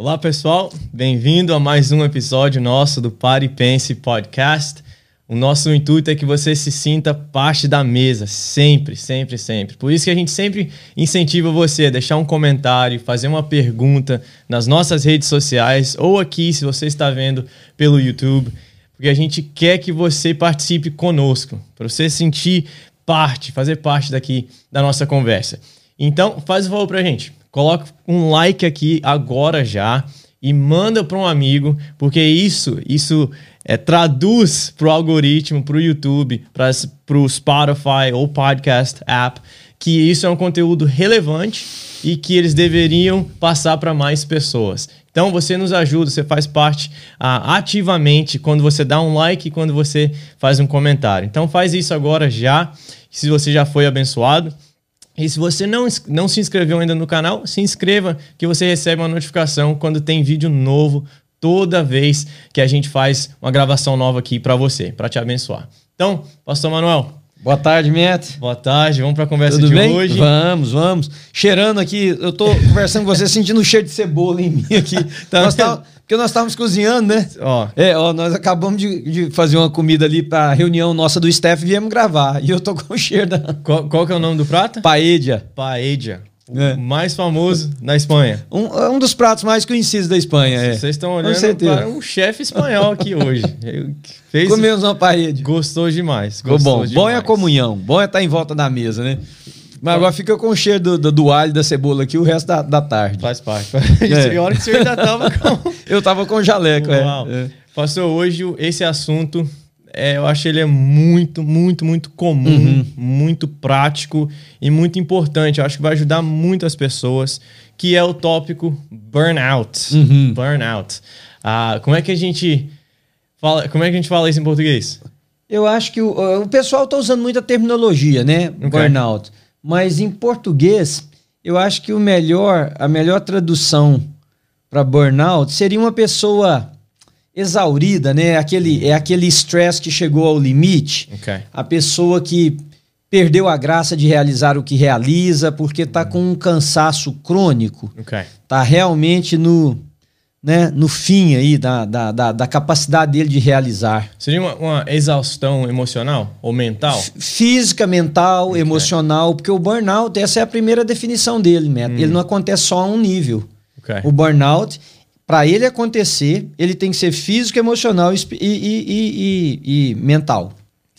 Olá, pessoal. Bem-vindo a mais um episódio nosso do Pare e Pense Podcast. O nosso intuito é que você se sinta parte da mesa, sempre, sempre, sempre. Por isso que a gente sempre incentiva você a deixar um comentário, fazer uma pergunta nas nossas redes sociais ou aqui, se você está vendo pelo YouTube, porque a gente quer que você participe conosco, para você sentir parte, fazer parte daqui da nossa conversa. Então, faz o favor para a gente. Coloca um like aqui agora já e manda para um amigo, porque isso, isso é, traduz para o algoritmo, para o YouTube, para o Spotify ou podcast app, que isso é um conteúdo relevante e que eles deveriam passar para mais pessoas. Então você nos ajuda, você faz parte ah, ativamente quando você dá um like e quando você faz um comentário. Então faz isso agora já, se você já foi abençoado. E se você não, não se inscreveu ainda no canal, se inscreva que você recebe uma notificação quando tem vídeo novo toda vez que a gente faz uma gravação nova aqui para você, para te abençoar. Então, Pastor Manuel. Boa tarde, Mete. Boa tarde, vamos para a conversa Tudo de bem? hoje. Vamos, vamos. Cheirando aqui, eu tô conversando com você, sentindo o cheiro de cebola em mim aqui. Tá nós tá, porque nós estávamos cozinhando, né? Ó, É, ó, nós acabamos de, de fazer uma comida ali para reunião nossa do staff e viemos gravar. E eu tô com o cheiro da qual, qual que é o nome do prato? paella. Paella. É. O mais famoso da Espanha. Um, um dos pratos mais conhecidos da Espanha, é. Vocês estão Com olhando para um chefe espanhol aqui hoje. Fez, Comemos uma paella. gostou demais. Gostou bom. Bom é demais. a comunhão. Bom é estar em volta da mesa, né? Mas agora fica com o cheiro do, do, do alho e da cebola aqui o resto da, da tarde. Faz parte. É. E hora que você ainda tava com... Eu tava com jaleco, é. Uau. é. Pastor, hoje esse assunto, é, eu acho ele é muito, muito, muito comum, Uhum. muito prático e muito importante. Eu acho que vai ajudar muitas pessoas, que é o tópico burnout. Uhum. Burnout. Ah, como é que a gente fala, como é que a gente fala isso em português? Eu acho que o, o pessoal está usando muita terminologia, né? Ok. Burnout. Mas em português, eu acho que o melhor, a melhor tradução para burnout seria uma pessoa exaurida, né? Aquele, é aquele estresse que chegou ao limite. Ok. A pessoa que perdeu a graça de realizar o que realiza porque está com um cansaço crônico. Ok. Tá realmente no, né, no fim aí da, da, da, da capacidade dele de realizar. Seria uma, uma exaustão emocional ou mental? F- Física, mental, emocional, porque o burnout, essa é a primeira definição dele, né? Hum. Ele não acontece só a um nível. Ok. O burnout, para ele acontecer, ele tem que ser físico, emocional e, e- e- e- e mental.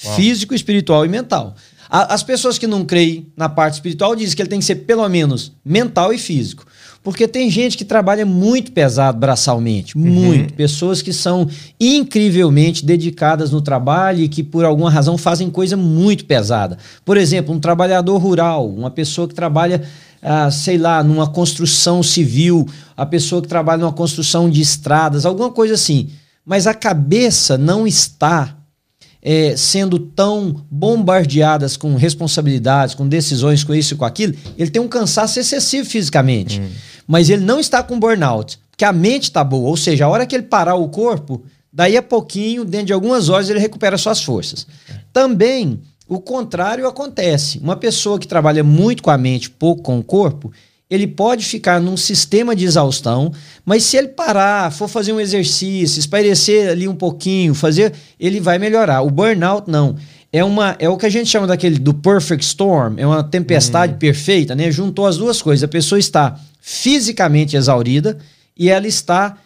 Uau. Físico, espiritual e mental. A- As pessoas que não creem na parte espiritual dizem que ele tem que ser pelo menos mental e físico. Porque tem gente que trabalha muito pesado braçalmente, Uhum. muito. Pessoas que são incrivelmente dedicadas no trabalho e que por alguma razão fazem coisa muito pesada. Por exemplo, um trabalhador rural, uma pessoa que trabalha, ah, sei lá, numa construção civil, a pessoa que trabalha numa construção de estradas, alguma coisa assim. Mas a cabeça não está é, sendo tão bombardeadas com responsabilidades, com decisões, com isso e com aquilo, ele tem um cansaço excessivo fisicamente. Mas ele não está com burnout, porque a mente está boa. Ou seja, a hora que ele parar o corpo, daí a pouquinho, dentro de algumas horas, ele recupera suas forças. Também, o contrário acontece. Uma pessoa que trabalha muito com a mente, pouco com o corpo, ele pode ficar num sistema de exaustão, mas se ele parar, for fazer um exercício, espairecer ali um pouquinho, fazer, ele vai melhorar. O burnout não. É, uma, é o que a gente chama daquele do perfect storm, é uma tempestade perfeita, né? Juntou as duas coisas. A pessoa está fisicamente exaurida e ela está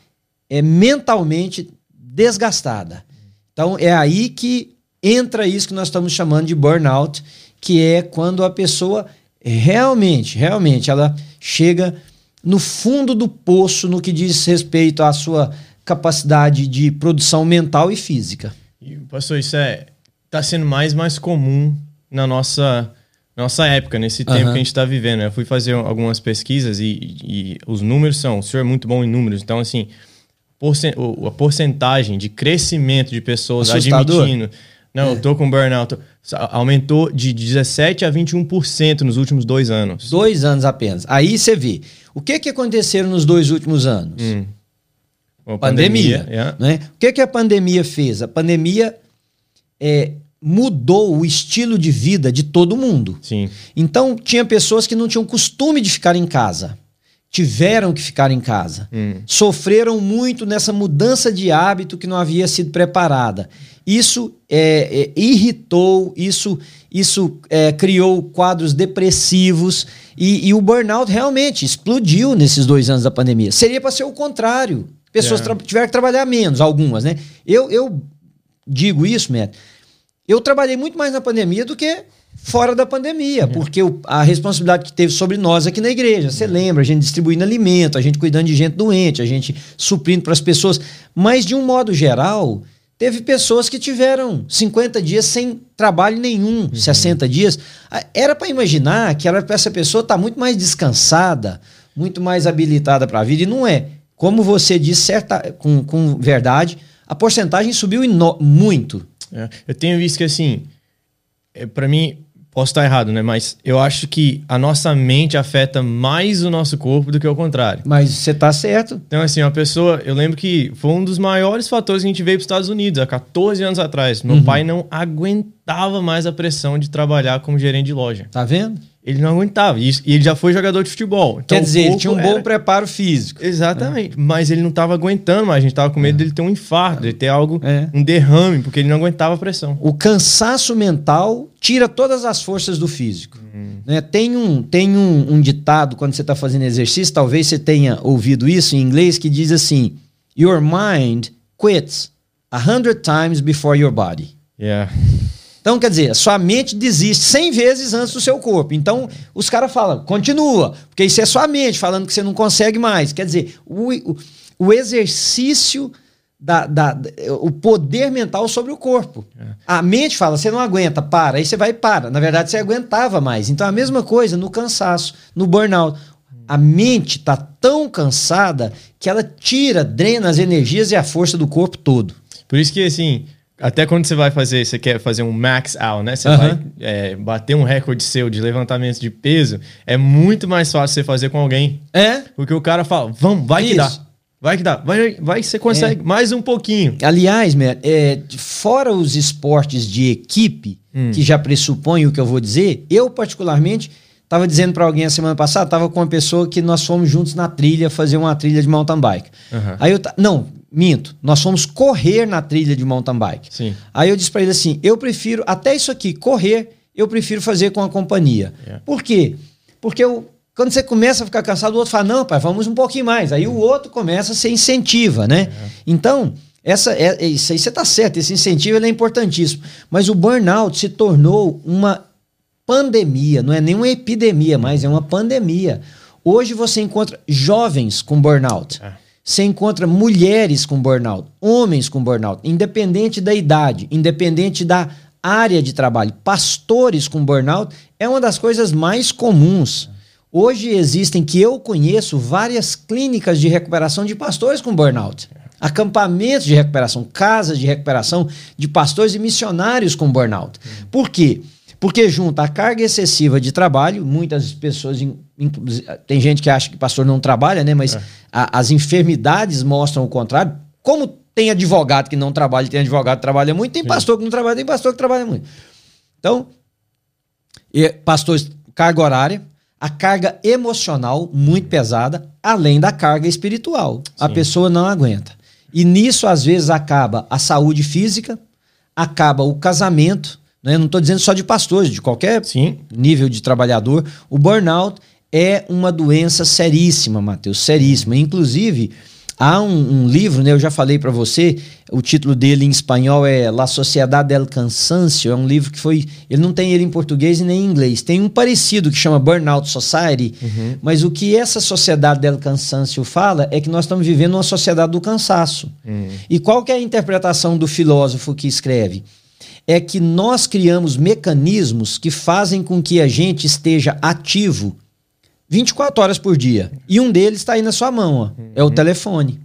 é, mentalmente desgastada. Então é aí que entra isso que nós estamos chamando de burnout, que é quando a pessoa realmente, realmente, ela chega no fundo do poço no que diz respeito à sua capacidade de produção mental e física. E, pastor, isso é tá sendo mais mais comum na nossa nossa época, nesse tempo Aham. que a gente está vivendo. Eu fui fazer algumas pesquisas e, e os números são, o senhor é muito bom em números, então assim, porcen- o- a porcentagem de crescimento de pessoas Assustador. admitindo, não, eu tô com burnout, aumentou de 17 a 21% nos últimos dois anos. Dois anos apenas. Aí você vê. O que, que aconteceram nos dois últimos anos? Hum. Uma pandemia. yeah. né? O que, que a pandemia fez? A pandemia é, mudou o estilo de vida de todo mundo. Sim. Então, tinha pessoas que não tinham costume de ficar em casa. tiveram que ficar em casa. Hum. Sofreram muito nessa mudança de hábito que não havia sido preparada. Isso é, é, irritou, isso, isso é, criou quadros depressivos e, e, o burnout realmente explodiu nesses dois anos da pandemia. Seria para ser o contrário. Pessoas É. tiveram que trabalhar menos, algumas, né? Eu, eu digo isso, Matt. Eu trabalhei muito mais na pandemia do que fora da pandemia, porque o- a responsabilidade que teve sobre nós aqui na igreja, você lembra, a gente distribuindo alimento, a gente cuidando de gente doente, a gente suprindo para as pessoas, mas de um modo geral, teve pessoas que tiveram 50 dias sem trabalho nenhum, 60 dias. Era para imaginar que era para essa pessoa estar muito mais descansada, muito mais habilitada para a vida, e não é. Como você disse certa, com, com verdade, a porcentagem subiu muito. É, Eu tenho visto que assim, é, para mim, posso estar errado, né? Mas eu acho que a nossa mente afeta mais o nosso corpo do que o contrário. Mas você está certo. Então, assim, uma pessoa, eu lembro que foi um dos maiores fatores que a gente veio para os Estados Unidos, há 14 anos atrás. Meu pai não aguentava mais a pressão de trabalhar como gerente de loja. Tá vendo? Ele não aguentava. E ele já foi jogador de futebol. Então, Quer dizer, ele tinha um bom era- preparo físico. Exatamente. Mas ele não estava aguentando mais. A gente estava com medo dele ter um infarto, dele ter algo, É. um derrame, porque ele não aguentava a pressão. O cansaço mental tira todas as forças do físico. Né? Tem, um, tem um, um ditado quando você está fazendo exercício, talvez você tenha ouvido isso em inglês, que diz assim: Your mind quits a hundred times before your body. Yeah. Então, quer dizer, sua mente desiste 100 vezes antes do seu corpo. Então, os caras falam, continua, porque isso é sua mente falando que você não consegue mais. Quer dizer, o, o, o exercício, da, da- o poder mental sobre o corpo. A mente fala, você não aguenta, para. Aí você vai e para. Na verdade, você aguentava mais. Então, a mesma coisa no cansaço, no burnout. A mente está tão cansada que ela tira, drena as energias e a força do corpo todo. Por isso que, assim, até quando você vai fazer, você quer fazer um max out, né? Você vai é, bater um recorde seu de levantamento de peso, é muito mais fácil você fazer com alguém. É? Porque o cara fala, vamos, vai que Isso. dá. Vai que dá. Vai, vai que você consegue mais um pouquinho. Aliás, Matt, é, fora os esportes de equipe, que já pressupõem o que eu vou dizer, eu particularmente estava dizendo para alguém a semana passada, estava com uma pessoa que nós fomos juntos na trilha fazer uma trilha de mountain bike. Aí eu não, minto, nós fomos correr na trilha de mountain bike. Sim. Aí eu disse para ele assim, eu prefiro até isso aqui, correr, eu prefiro fazer com a companhia. Yeah. Por quê? Porque eu, quando você começa a ficar cansado, o outro fala, não, pai, vamos um pouquinho mais. Aí o outro começa a ser incentiva, né? Então, essa, é, é- isso aí você está certo, esse incentivo é importantíssimo. Mas o burnout se tornou uma pandemia, não é nem uma epidemia, mas é uma pandemia. Hoje você encontra jovens com burnout. É. Você encontra mulheres com burnout, homens com burnout, independente da idade, independente da área de trabalho. Pastores com burnout é uma das coisas mais comuns. Hoje existem, que eu conheço, várias clínicas de recuperação de pastores com burnout. Acampamentos de recuperação, casas de recuperação de pastores e missionários com burnout. Por quê? Porque junta a carga excessiva de trabalho, muitas pessoas, tem gente que acha que pastor não trabalha, né? Mas a- as enfermidades mostram o contrário. Como tem advogado que não trabalha, tem advogado que trabalha muito, tem pastor que não trabalha, tem pastor que trabalha muito. Então, e, pastores, carga horária, a carga emocional muito pesada, além da carga espiritual. A Sim. pessoa não aguenta. E nisso, às vezes, acaba a saúde física, acaba o casamento. Né? Não estou dizendo só de pastores, de qualquer Sim. nível de trabalhador. O burnout é uma doença seríssima, Matheus, seríssima. Inclusive, há um, um livro, né, eu já falei para você, o título dele em espanhol é La Sociedade del Cansancio, é um livro que foi, ele não tem ele em português e nem em inglês. Tem um parecido que chama Burnout Society, mas o que essa Sociedade del Cansancio fala é que nós estamos vivendo uma sociedade do cansaço. E qual que é a interpretação do filósofo que escreve? é que nós criamos mecanismos que fazem com que a gente esteja ativo 24 horas por dia. E um deles está aí na sua mão, ó, é o telefone.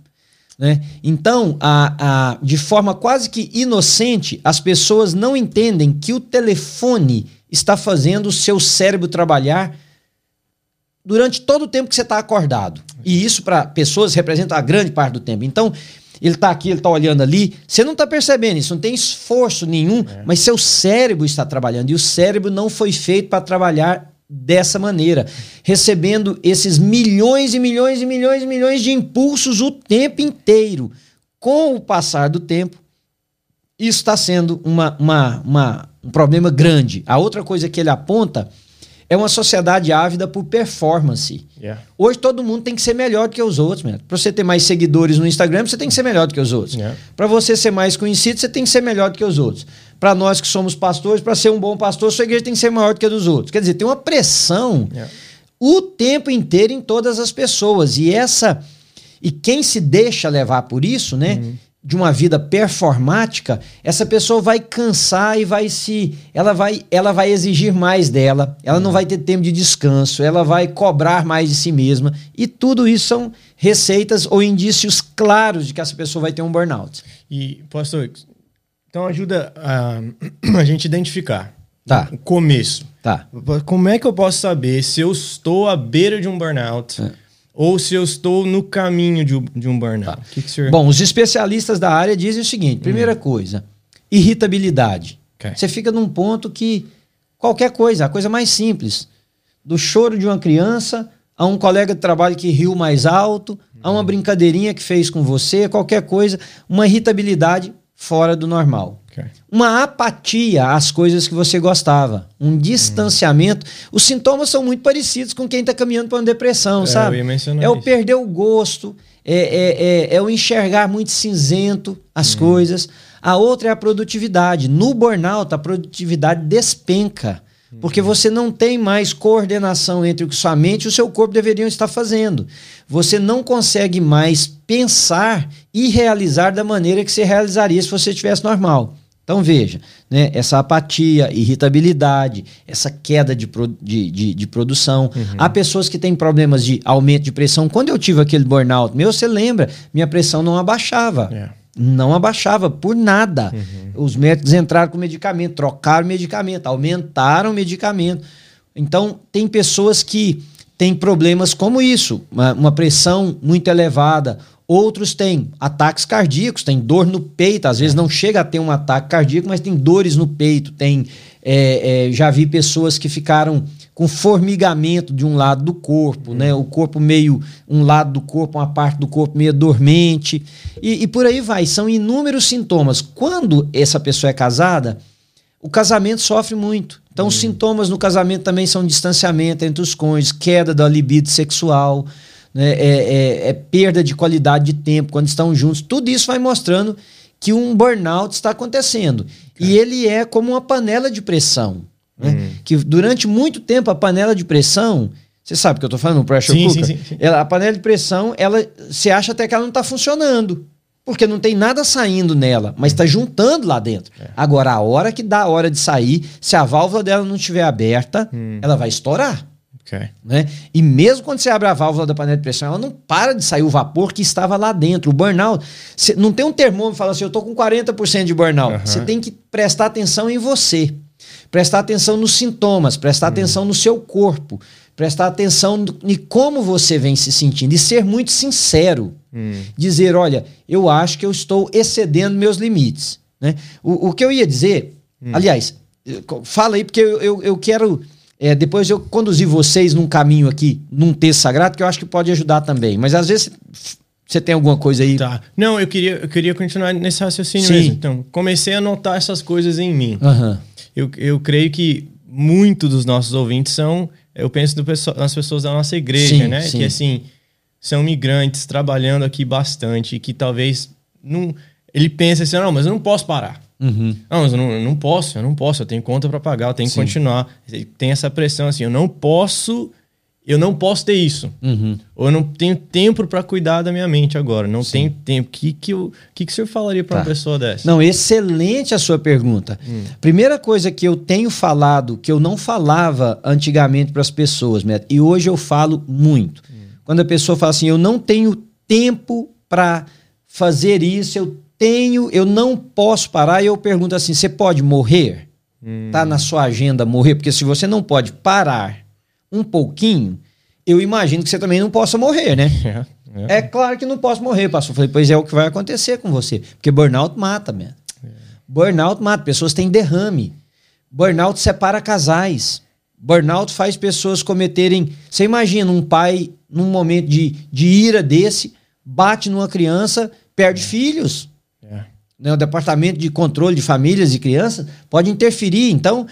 Né? Então, a, a, de forma quase que inocente, as pessoas não entendem que o telefone está fazendo o seu cérebro trabalhar durante todo o tempo que você está acordado. E isso, para pessoas, representa a grande parte do tempo. Então, ele está aqui, ele está olhando ali. Você não está percebendo isso, não tem esforço nenhum, mas seu cérebro está trabalhando. E o cérebro não foi feito para trabalhar dessa maneira, recebendo esses milhões e milhões e milhões e milhões de impulsos o tempo inteiro. Com o passar do tempo, isso está sendo uma, uma, uma, um problema grande. A outra coisa que ele aponta é uma sociedade ávida por performance. Yeah. Hoje todo mundo tem que ser melhor do que os outros, Para você ter mais seguidores no Instagram, você tem que ser melhor do que os outros. Yeah. Para você ser mais conhecido, você tem que ser melhor do que os outros. Para nós que somos pastores, para ser um bom pastor, sua igreja tem que ser maior do que a dos outros. Quer dizer, tem uma pressão Yeah. o tempo inteiro em todas as pessoas. E essa e quem se deixa levar por isso, né? De uma vida performática, essa pessoa vai cansar e vai se. Ela vai, ela vai exigir mais dela, ela não vai ter tempo de descanso, ela vai cobrar mais de si mesma. E tudo isso são receitas ou indícios claros de que essa pessoa vai ter um burnout. E, pastor, então ajuda a, a gente identificar Tá. o começo. Tá. Como é que eu posso saber se eu estou à beira de um burnout É. ou se eu estou no caminho de um, de um burnout? O que, que senhor... Bom, os especialistas da área dizem o seguinte: primeira coisa, irritabilidade. Ok. Você fica num ponto que qualquer coisa, a coisa mais simples, do choro de uma criança a um colega de trabalho que riu mais alto, a uma brincadeirinha que fez com você, qualquer coisa, uma irritabilidade fora do normal. Ok. Uma apatia às coisas que você gostava, um distanciamento. Os sintomas são muito parecidos com quem está caminhando para uma depressão, É, sabe? É o isso. perder o gosto, é, é, é, é o enxergar muito cinzento as coisas. A outra é a produtividade. No burnout, a produtividade despenca. Porque você não tem mais coordenação entre o que sua mente e o seu corpo deveriam estar fazendo. Você não consegue mais pensar e realizar da maneira que você realizaria se você estivesse normal. Então veja, né, essa apatia, irritabilidade, essa queda de, pro- de, de, de produção. Há pessoas que têm problemas de aumento de pressão. Quando eu tive aquele burnout meu, você lembra, minha pressão não abaixava. É. Não abaixava por nada. Os médicos entraram com medicamento, trocaram medicamento, aumentaram medicamento. Então, tem pessoas que têm problemas como isso, uma, uma pressão muito elevada. Outros têm ataques cardíacos, têm dor no peito, às vezes não chega a ter um ataque cardíaco, mas tem dores no peito. Tem, é, é, já vi pessoas que ficaram com formigamento de um lado do corpo, né? O corpo meio, um lado do corpo, uma parte do corpo meio dormente. E, e por aí vai. São inúmeros sintomas. Quando essa pessoa é casada, o casamento sofre muito. Então, os sintomas no casamento também são distanciamento entre os cônjuges, queda da libido sexual, né? é, é- é perda de qualidade de tempo quando estão juntos. Tudo isso vai mostrando que um burnout está acontecendo. E ele é como uma panela de pressão. Né? Que durante muito tempo a panela de pressão. Você sabe o que eu estou falando? O pressure Sim, cooker? sim, sim. Ela- a panela de pressão, ela, você acha até que ela não está funcionando. Porque não tem nada saindo nela, mas está juntando lá dentro. Agora, a hora que dá a hora de sair, se a válvula dela não estiver aberta, ela vai estourar. Ok. Né? E mesmo quando você abre a válvula da panela de pressão, ela não para de sair o vapor que estava lá dentro. O burnout, não tem um termômetro que fala assim, eu tô com 40% de burnout. Aham. Você tem que prestar atenção em você. Prestar atenção nos sintomas, prestar atenção no seu corpo, prestar atenção em como você vem se sentindo e ser muito sincero. Dizer, olha, eu acho que eu estou excedendo meus limites. Né? O, o que eu ia dizer, aliás, eh, co- fala aí, porque eu, eu, eu quero. é, depois eu conduzir vocês num caminho aqui, num texto sagrado, que eu acho que pode ajudar também. Mas às vezes você tem alguma coisa aí. Tá. Não, eu queria, eu queria continuar nesse raciocínio Sim. mesmo. Então, comecei a notar essas coisas em mim. Aham. Eu, eu creio que muito dos nossos ouvintes são, eu penso do nas pessoas da nossa igreja, Sim, né? sim. Que assim, são migrantes trabalhando aqui bastante e que talvez não, ele pensa assim, não, mas eu não posso parar. Uhum. Não, mas eu não, eu não posso, eu não posso, eu tenho conta para pagar, eu tenho que Sim. continuar. Tem essa pressão assim, eu não posso, eu não posso ter isso. Uhum. Ou eu não tenho tempo para cuidar da minha mente agora, não tenho tempo. O que que, eu- que que o senhor falaria para Tá. uma pessoa dessa? Não, excelente a sua pergunta. Primeira coisa que eu tenho falado, que eu não falava antigamente para as pessoas, Neto, e hoje eu falo muito. Quando a pessoa fala assim, eu não tenho tempo para fazer isso, eu tenho, eu não posso parar, e eu pergunto assim, você pode morrer? Tá na sua agenda morrer? Porque se você não pode parar um pouquinho, eu imagino que você também não possa morrer, né? É, é. É claro que não posso morrer, pastor. Eu falei, pois é o que vai acontecer com você. Porque burnout mata, mesmo. Burnout mata. Pessoas têm derrame. Burnout separa casais. Burnout faz pessoas cometerem. Você imagina um pai, num momento de, de ira desse, bate numa criança, perde é. filhos. É. Né, o departamento de controle de famílias e crianças pode interferir. Então,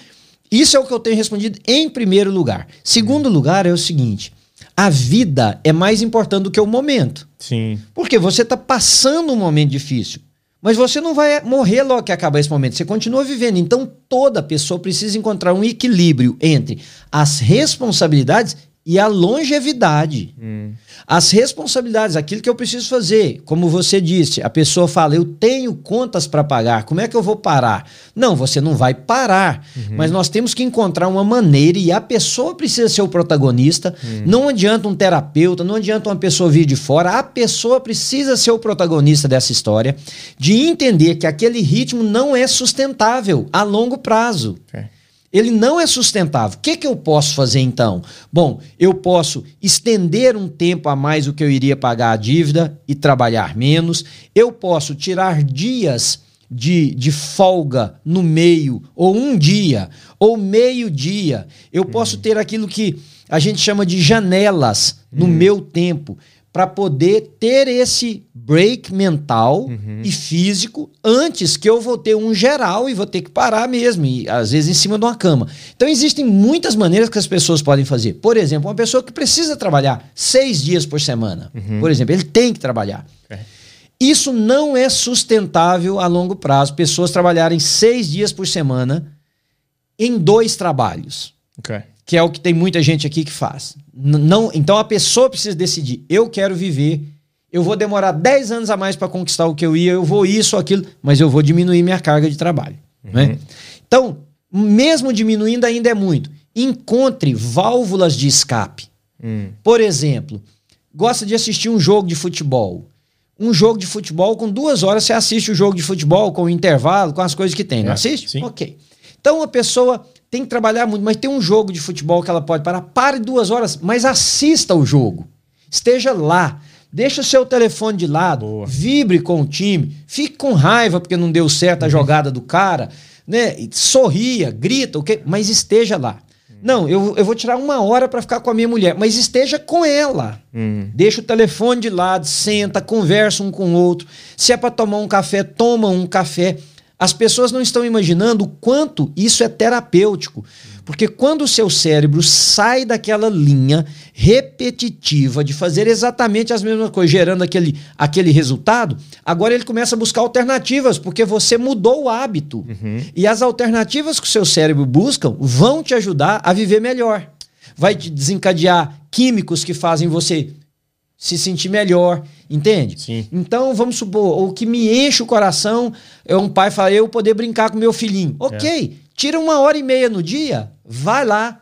isso é o que eu tenho respondido em primeiro lugar. Segundo lugar é o seguinte: a vida é mais importante do que o momento. Sim. Porque você está passando um momento difícil. Mas você não vai morrer logo que acabar esse momento. Você continua vivendo. Então, toda pessoa precisa encontrar um equilíbrio entre as responsabilidades e a longevidade. Hum. As responsabilidades, aquilo que eu preciso fazer. Como você disse, a pessoa fala: Eu tenho contas para pagar, como é que eu vou parar? Não, você não vai parar. Uhum. Mas nós temos que encontrar uma maneira e a pessoa precisa ser o protagonista. Uhum. Não adianta um terapeuta, não adianta uma pessoa vir de fora. A pessoa precisa ser o protagonista dessa história, de entender que aquele ritmo não é sustentável a longo prazo. É ele não é sustentável. O que, que eu posso fazer então? Bom, eu posso estender um tempo a mais o que eu iria pagar a dívida e trabalhar menos. Eu posso tirar dias de, de folga no meio, ou um dia, ou meio dia. Eu posso uhum. ter aquilo que a gente chama de janelas no uhum. meu tempo para poder ter esse break mental uhum. e físico antes que eu vou ter um geral e vou ter que parar mesmo, e às vezes em cima de uma cama. Então existem muitas maneiras que as pessoas podem fazer. Por exemplo, uma pessoa que precisa trabalhar seis dias por semana, uhum. por exemplo, ele tem que trabalhar. É. Isso não é sustentável a longo prazo. Pessoas trabalharem seis dias por semana em dois trabalhos. Okay que é o que tem muita gente aqui que faz. Não, então a pessoa precisa decidir: eu quero viver, eu vou demorar 10 anos a mais para conquistar o que eu ia, eu vou isso ou aquilo, mas eu vou diminuir minha carga de trabalho. Uhum. Né? Então, mesmo diminuindo, ainda é muito. Encontre válvulas de escape. Uhum. Por exemplo, gosta de assistir um jogo de futebol. Um jogo de futebol, com duas horas você assiste o jogo de futebol, com o intervalo, com as coisas que tem. Não é, assiste? Sim. Ok. Então a pessoa tem que trabalhar muito, mas tem um jogo de futebol que ela pode parar. Pare duas horas, mas assista o jogo. Esteja lá. Deixa o seu telefone de lado, Boa. vibre com o time, fique com raiva porque não deu certo a uhum. jogada do cara, né? Sorria, grita, okay? mas esteja lá. Não, eu, eu vou tirar uma hora para ficar com a minha mulher, mas esteja com ela. Uhum. Deixa o telefone de lado, senta, conversa um com o outro. Se é para tomar um café, toma um café. As pessoas não estão imaginando o quanto isso é terapêutico. Porque quando o seu cérebro sai daquela linha repetitiva de fazer exatamente as mesmas coisas, gerando aquele, aquele resultado, agora ele começa a buscar alternativas, porque você mudou o hábito. Uhum. E as alternativas que o seu cérebro busca vão te ajudar a viver melhor. Vai te desencadear químicos que fazem você se sentir melhor, entende? Sim. Então, vamos supor, o que me enche o coração é um pai falar, eu poder brincar com meu filhinho. Ok, é. tira uma hora e meia no dia, vai lá,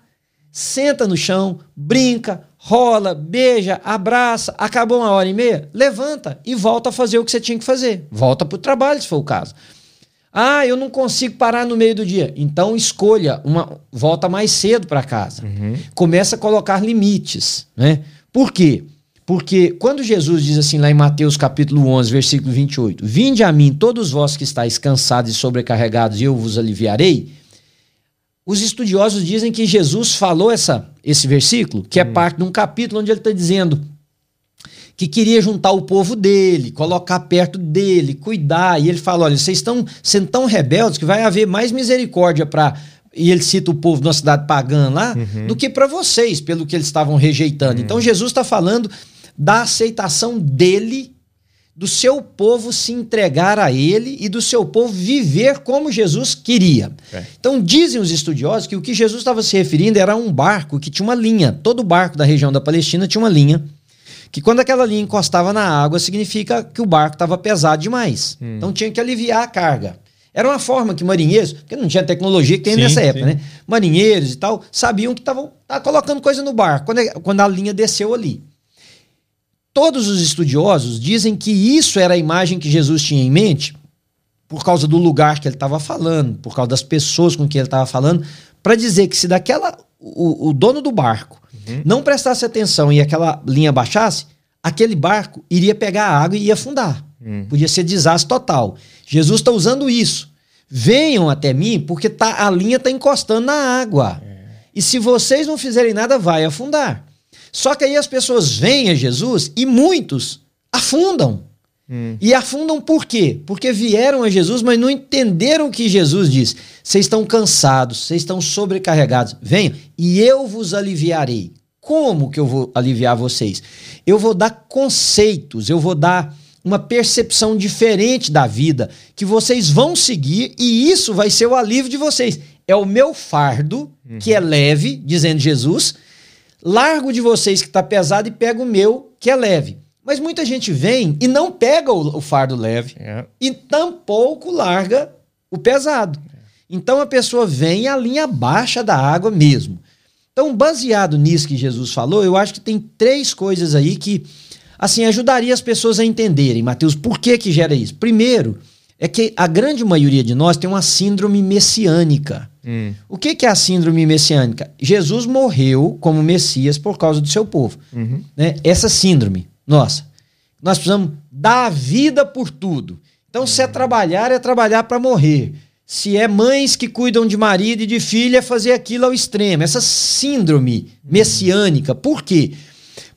senta no chão, brinca, rola, beija, abraça, acabou uma hora e meia, levanta e volta a fazer o que você tinha que fazer. Volta para o trabalho, se for o caso. Ah, eu não consigo parar no meio do dia. Então escolha uma volta mais cedo para casa. Uhum. Começa a colocar limites, né? Por quê? Porque quando Jesus diz assim lá em Mateus capítulo 11, versículo 28, Vinde a mim todos vós que estáis cansados e sobrecarregados e eu vos aliviarei, os estudiosos dizem que Jesus falou essa, esse versículo, que é hum. parte de um capítulo onde ele está dizendo que queria juntar o povo dele, colocar perto dele, cuidar. E ele fala: olha, vocês estão sendo tão rebeldes que vai haver mais misericórdia para. E ele cita o povo de uma cidade pagã lá, uhum. do que para vocês, pelo que eles estavam rejeitando. Uhum. Então Jesus está falando da aceitação dele, do seu povo se entregar a ele e do seu povo viver como Jesus queria. É. Então, dizem os estudiosos que o que Jesus estava se referindo era um barco que tinha uma linha. Todo barco da região da Palestina tinha uma linha. Que quando aquela linha encostava na água, significa que o barco estava pesado demais. Hum. Então tinha que aliviar a carga. Era uma forma que marinheiros, porque não tinha tecnologia que tem sim, nessa época, sim. né? Marinheiros e tal, sabiam que estavam colocando coisa no barco quando, quando a linha desceu ali. Todos os estudiosos dizem que isso era a imagem que Jesus tinha em mente, por causa do lugar que ele estava falando, por causa das pessoas com quem ele estava falando, para dizer que se daquela o, o dono do barco uhum. não prestasse atenção e aquela linha baixasse, aquele barco iria pegar a água e ia afundar. Uhum. Podia ser desastre total. Jesus está usando isso. Venham até mim porque tá, a linha está encostando na água. É. E se vocês não fizerem nada, vai afundar. Só que aí as pessoas vêm a Jesus e muitos afundam. Hum. E afundam por quê? Porque vieram a Jesus, mas não entenderam o que Jesus disse. Vocês estão cansados, vocês estão sobrecarregados. Venham e eu vos aliviarei. Como que eu vou aliviar vocês? Eu vou dar conceitos, eu vou dar uma percepção diferente da vida que vocês vão seguir e isso vai ser o alívio de vocês. É o meu fardo, uhum. que é leve, dizendo Jesus, largo de vocês que está pesado e pego o meu, que é leve. Mas muita gente vem e não pega o, o fardo leve é. e tampouco larga o pesado. É. Então a pessoa vem e a linha baixa da água mesmo. Então, baseado nisso que Jesus falou, eu acho que tem três coisas aí que assim ajudaria as pessoas a entenderem, Mateus, por que que gera isso? Primeiro, é que a grande maioria de nós tem uma síndrome messiânica. Hum. O que, que é a síndrome messiânica? Jesus morreu como Messias por causa do seu povo. Uhum. Né? Essa síndrome, nossa, nós precisamos dar a vida por tudo. Então, se é trabalhar, é trabalhar para morrer. Se é mães que cuidam de marido e de filha, é fazer aquilo ao extremo. Essa síndrome messiânica. Por quê?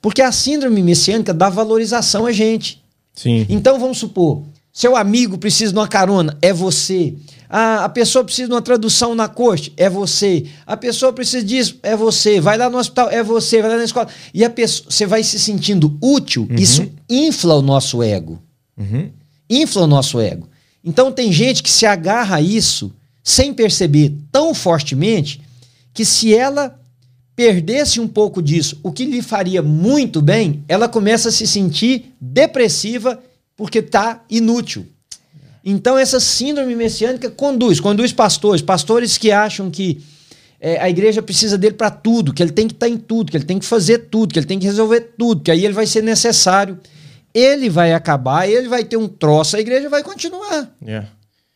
Porque a síndrome messiânica dá valorização a gente. Sim. Então, vamos supor, seu amigo precisa de uma carona, é você. A, a pessoa precisa de uma tradução na corte, é você. A pessoa precisa disso, é você. Vai lá no hospital, é você. Vai lá na escola. E a pessoa, você vai se sentindo útil, uhum. isso infla o nosso ego. Uhum. Infla o nosso ego. Então tem gente que se agarra a isso sem perceber tão fortemente que se ela perdesse um pouco disso, o que lhe faria muito bem, ela começa a se sentir depressiva porque está inútil. Então, essa síndrome messiânica conduz, conduz pastores, pastores que acham que é, a igreja precisa dele para tudo, que ele tem que estar tá em tudo, que ele tem que fazer tudo, que ele tem que resolver tudo, que aí ele vai ser necessário. Ele vai acabar, ele vai ter um troço, a igreja vai continuar. Yeah.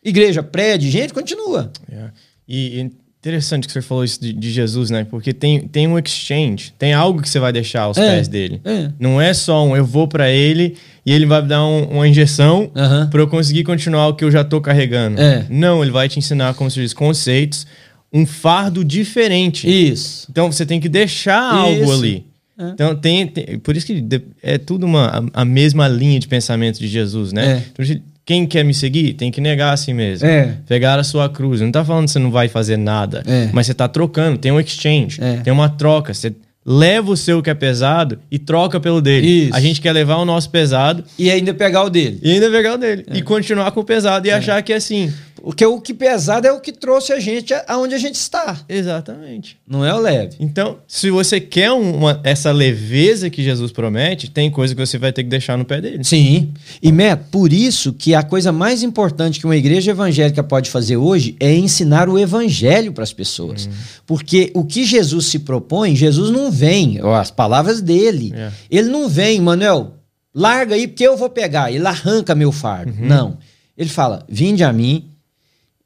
Igreja, prédio, gente, continua. Yeah. E, Interessante que você falou isso de, de, Jesus, né? Porque tem, tem um exchange, tem algo que você vai deixar aos é, pés dele. É. Não é só um eu vou para ele e ele vai me dar um, uma injeção uhum. para eu conseguir continuar o que eu já tô carregando. É. Não, ele vai te ensinar, como se diz, conceitos, um fardo diferente. Isso. Então você tem que deixar isso. algo ali. É. Então tem, tem, Por isso que é tudo uma, a, a mesma linha de pensamento de Jesus, né? É. Então, quem quer me seguir tem que negar a si mesmo. É. Pegar a sua cruz. Não tá falando que você não vai fazer nada, é. mas você tá trocando, tem um exchange, é. tem uma troca. Você leva o seu que é pesado e troca pelo dele. Isso. A gente quer levar o nosso pesado. E ainda pegar o dele. E ainda pegar o dele. É. E continuar com o pesado e é. achar que é assim. Porque o que pesado é o que trouxe a gente aonde a gente está. Exatamente. Não é o leve. Então, se você quer uma, essa leveza que Jesus promete, tem coisa que você vai ter que deixar no pé dele. Sim. E, Matt, por isso que a coisa mais importante que uma igreja evangélica pode fazer hoje é ensinar o evangelho para as pessoas. Hum. Porque o que Jesus se propõe, Jesus não vem, as palavras dele. É. Ele não vem, Manuel, larga aí porque eu vou pegar. Ele arranca meu fardo. Uhum. Não. Ele fala: vinde a mim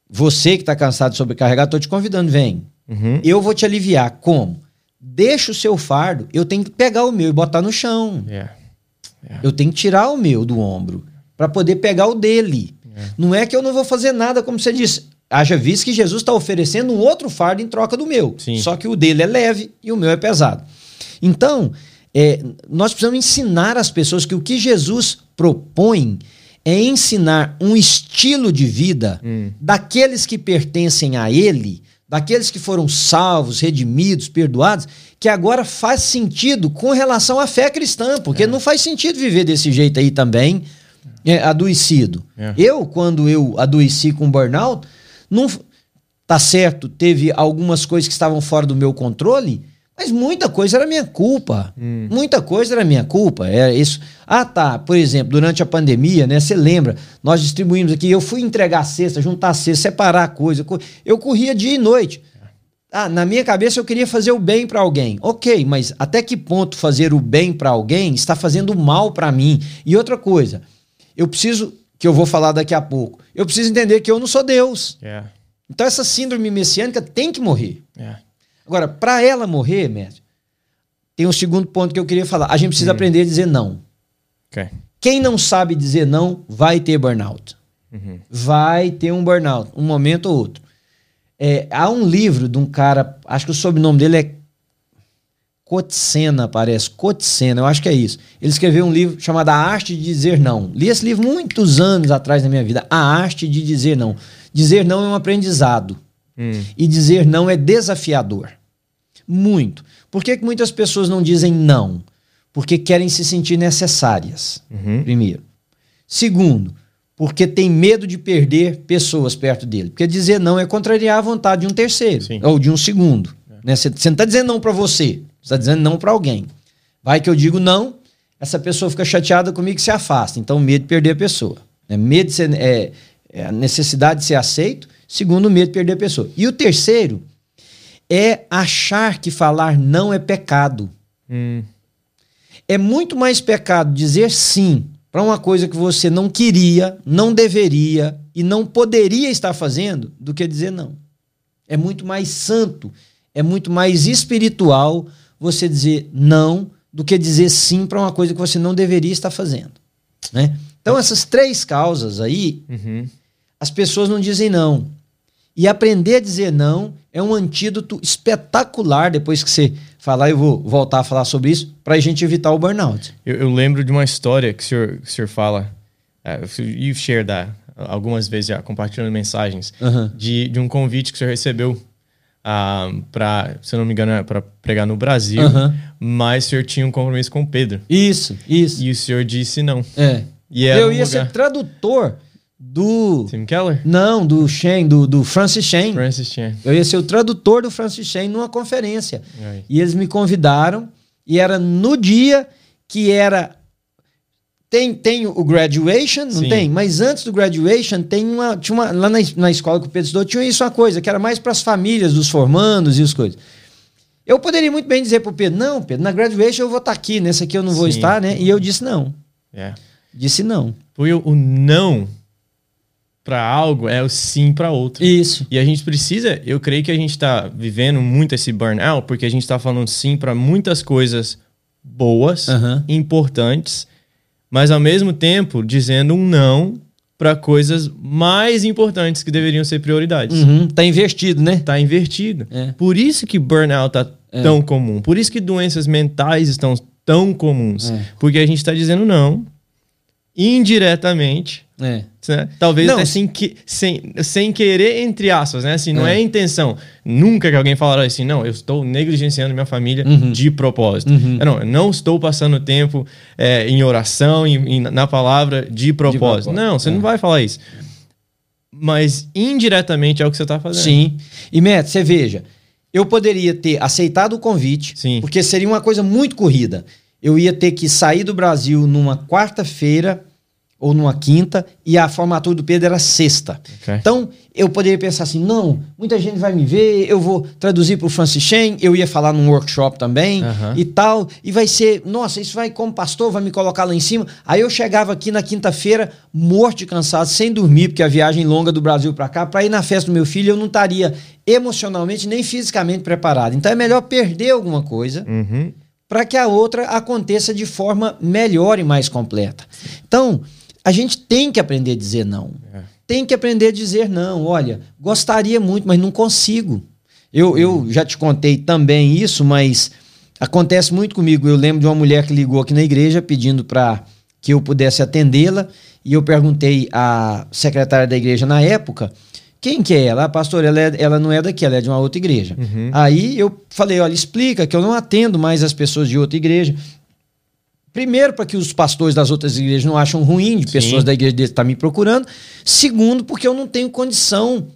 você que está cansado de sobrecarregar, estou te convidando, vem. Uhum. Eu vou te aliviar. Como? Deixa o seu fardo, eu tenho que pegar o meu e botar no chão. Yeah. Yeah. Eu tenho que tirar o meu do ombro para poder pegar o dele. Yeah. Não é que eu não vou fazer nada, como você disse. Haja visto que Jesus está oferecendo um outro fardo em troca do meu. Sim. Só que o dele é leve e o meu é pesado. Então, é, nós precisamos ensinar as pessoas que o que Jesus propõe é ensinar um estilo de vida hum. daqueles que pertencem a Ele, daqueles que foram salvos, redimidos, perdoados, que agora faz sentido com relação à fé cristã, porque é. não faz sentido viver desse jeito aí também, é, adoecido. É. Eu, quando eu adoeci com burnout, não tá certo, teve algumas coisas que estavam fora do meu controle, mas muita coisa era minha culpa. Hum. Muita coisa era minha culpa. Era isso. Ah, tá. Por exemplo, durante a pandemia, né? Você lembra? Nós distribuímos aqui. Eu fui entregar a cesta, juntar a cesta, separar a coisa. Eu corria dia e noite. Ah, na minha cabeça eu queria fazer o bem para alguém. Ok, mas até que ponto fazer o bem para alguém está fazendo mal para mim? E outra coisa, eu preciso, que eu vou falar daqui a pouco, eu preciso entender que eu não sou Deus. Yeah. Então essa síndrome messiânica tem que morrer. Yeah. Agora, para ela morrer, mestre, tem um segundo ponto que eu queria falar. A gente precisa hum. aprender a dizer não. Okay. Quem não sabe dizer não vai ter burnout. Uhum. Vai ter um burnout, um momento ou outro. É, há um livro de um cara, acho que o sobrenome dele é Cotsena, parece. Cotsena, eu acho que é isso. Ele escreveu um livro chamado A Arte de Dizer Não. Li esse livro muitos anos atrás na minha vida. A Arte de Dizer Não. Dizer não é um aprendizado. Hum. E dizer não é desafiador. Muito. Por que, que muitas pessoas não dizem não? Porque querem se sentir necessárias. Uhum. Primeiro. Segundo, porque tem medo de perder pessoas perto dele. Porque dizer não é contrariar a vontade de um terceiro Sim. ou de um segundo. Né? Você não está dizendo não para você está dizendo não para alguém. Vai que eu digo não, essa pessoa fica chateada comigo e se afasta. Então, medo de perder a pessoa. Né? Medo de ser, é, é a necessidade de ser aceito. Segundo, medo de perder a pessoa. E o terceiro é achar que falar não é pecado. Hum. É muito mais pecado dizer sim para uma coisa que você não queria, não deveria e não poderia estar fazendo do que dizer não. É muito mais santo, é muito mais espiritual você dizer não do que dizer sim para uma coisa que você não deveria estar fazendo. Né? Então, essas três causas aí, uhum. as pessoas não dizem não. E aprender a dizer não é um antídoto espetacular depois que você falar, eu vou voltar a falar sobre isso, para a gente evitar o burnout. Eu, eu, lembro de uma história que o senhor, que o senhor fala, uh, you've shared that algumas vezes já, compartilhando mensagens, uhum. de, de um convite que o senhor recebeu uh, para, se eu não me engano, é para pregar no Brasil, uhum. mas o senhor tinha um compromisso com o Pedro. Isso, isso. E o senhor disse não. É. E eu ia lugar... ser tradutor do. Tim Keller? Não, do Shen, do, do Francis Shen. Francis Shen. Eu ia ser o tradutor do Francis Shen numa conferência. Aí. E eles me convidaram, e era no dia que era tem, tem o graduation, não Sim. tem? Mas antes do graduation, tem uma. Tinha uma lá na, na escola que o Pedro estudou, tinha isso uma coisa, que era mais para as famílias dos formandos e as coisas. Eu poderia muito bem dizer para o Pedro: não, Pedro, na graduation eu vou estar tá aqui, nessa aqui eu não vou Sim. estar, né? E eu disse não. É. Disse não. Porque o não para algo é o sim para outro. Isso. E a gente precisa, eu creio que a gente está vivendo muito esse burnout, porque a gente está falando sim para muitas coisas boas, importantes mas ao mesmo tempo dizendo um não para coisas mais importantes que deveriam ser prioridades. Uhum, tá invertido, né? Tá invertido. É. Por isso que burnout tá é. tão comum. Por isso que doenças mentais estão tão comuns. É. Porque a gente está dizendo não indiretamente é. Né? Talvez não, sem, que, sem, sem querer, entre aspas, né? Assim, não é. é intenção. Nunca que alguém falará assim, não, eu estou negligenciando minha família uhum. de propósito. Uhum. Não, eu não estou passando tempo é, em oração, em, em, na palavra de propósito. de propósito. Não, você é. não vai falar isso. Mas indiretamente é o que você está fazendo. Sim. E, Matt, você veja, eu poderia ter aceitado o convite, Sim. porque seria uma coisa muito corrida. Eu ia ter que sair do Brasil numa quarta-feira ou numa quinta, e a formatura do Pedro era sexta. Okay. Então, eu poderia pensar assim, não, muita gente vai me ver, eu vou traduzir para o Francis Chen, eu ia falar num workshop também e tal, e vai ser, nossa, isso vai como pastor, vai me colocar lá em cima. Aí eu chegava aqui na quinta-feira, morto e cansado, sem dormir, porque a viagem longa do Brasil para cá, para ir na festa do meu filho, eu não estaria emocionalmente nem fisicamente preparado. Então é melhor perder alguma coisa. Uhum. Para que a outra aconteça de forma melhor e mais completa. Então, a gente tem que aprender a dizer não. É. Tem que aprender a dizer não. Olha, gostaria muito, mas não consigo. Eu, eu já te contei também isso, mas acontece muito comigo. Eu lembro de uma mulher que ligou aqui na igreja pedindo para que eu pudesse atendê-la. E eu perguntei à secretária da igreja na época quem que é ela? Ah, pastor, ela, é, ela não é daqui, ela é de uma outra igreja. Uhum. Aí eu falei, olha, explica que eu não atendo mais as pessoas de outra igreja. Primeiro, para que os pastores das outras igrejas não acham ruim de pessoas Sim. da igreja dele estar tá me procurando. Segundo, porque eu não tenho condição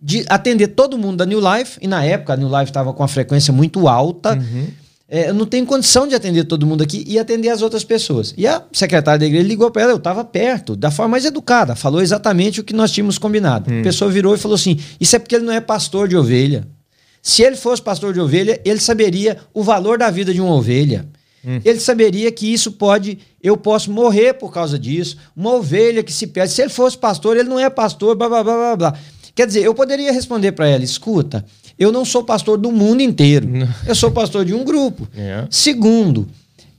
de atender todo mundo da New Life. E na época a New Life estava com uma frequência muito alta. Uhum. É, eu não tenho condição de atender todo mundo aqui e atender as outras pessoas. E a secretária da igreja ligou para ela, eu estava perto, da forma mais educada, falou exatamente o que nós tínhamos combinado. Hum. A pessoa virou e falou assim: Isso é porque ele não é pastor de ovelha. Se ele fosse pastor de ovelha, ele saberia o valor da vida de uma ovelha. Hum. Ele saberia que isso pode, eu posso morrer por causa disso. Uma ovelha que se perde. Se ele fosse pastor, ele não é pastor, blá blá blá blá blá. Quer dizer, eu poderia responder para ela: escuta, eu não sou pastor do mundo inteiro. Eu sou pastor de um grupo. É. Segundo,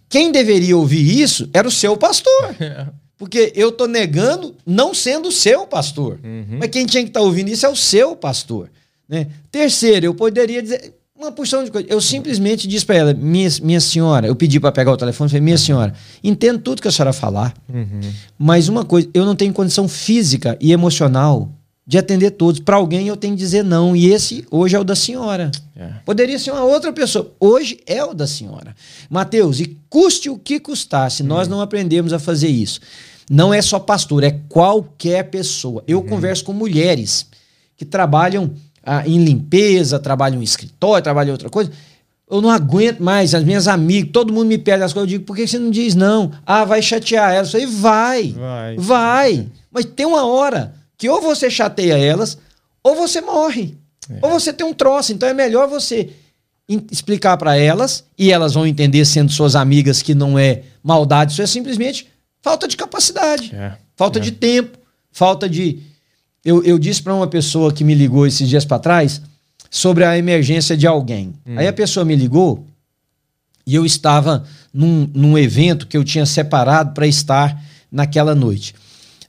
quem deveria ouvir isso era o seu pastor. É. Porque eu estou negando não sendo o seu pastor. Uhum. Mas quem tinha que estar tá ouvindo isso é o seu pastor. Né? Terceiro, eu poderia dizer uma porção de coisa. Eu simplesmente disse para ela, minha, minha senhora, eu pedi para pegar o telefone, falei, minha senhora, entendo tudo que a senhora falar, Uhum. mas uma coisa, eu não tenho condição física e emocional de atender todos. Para alguém eu tenho que dizer não, e esse hoje é o da senhora. Yeah. Poderia ser uma outra pessoa. Hoje é o da senhora. Mateus, e custe o que custar, se nós não aprendemos a fazer isso. Não é só pastor, é qualquer pessoa. Eu converso com mulheres que trabalham ah, em limpeza, trabalham em escritório, trabalham em outra coisa. Eu não aguento mais, as minhas amigas, todo mundo me pede as coisas. Eu digo, por que você não diz não? Ah, vai chatear elas. Eu falei, vai, Vai. vai. Mas tem uma hora que ou você chateia elas, ou você morre. Ou você tem um troço. Então é melhor você explicar para elas, e elas vão entender, sendo suas amigas, que não é maldade, isso é simplesmente falta de capacidade, Yeah. falta de tempo, falta de. Eu, eu disse para uma pessoa que me ligou esses dias para trás sobre a emergência de alguém. Aí a pessoa me ligou e eu estava num, num evento que eu tinha separado para estar naquela noite.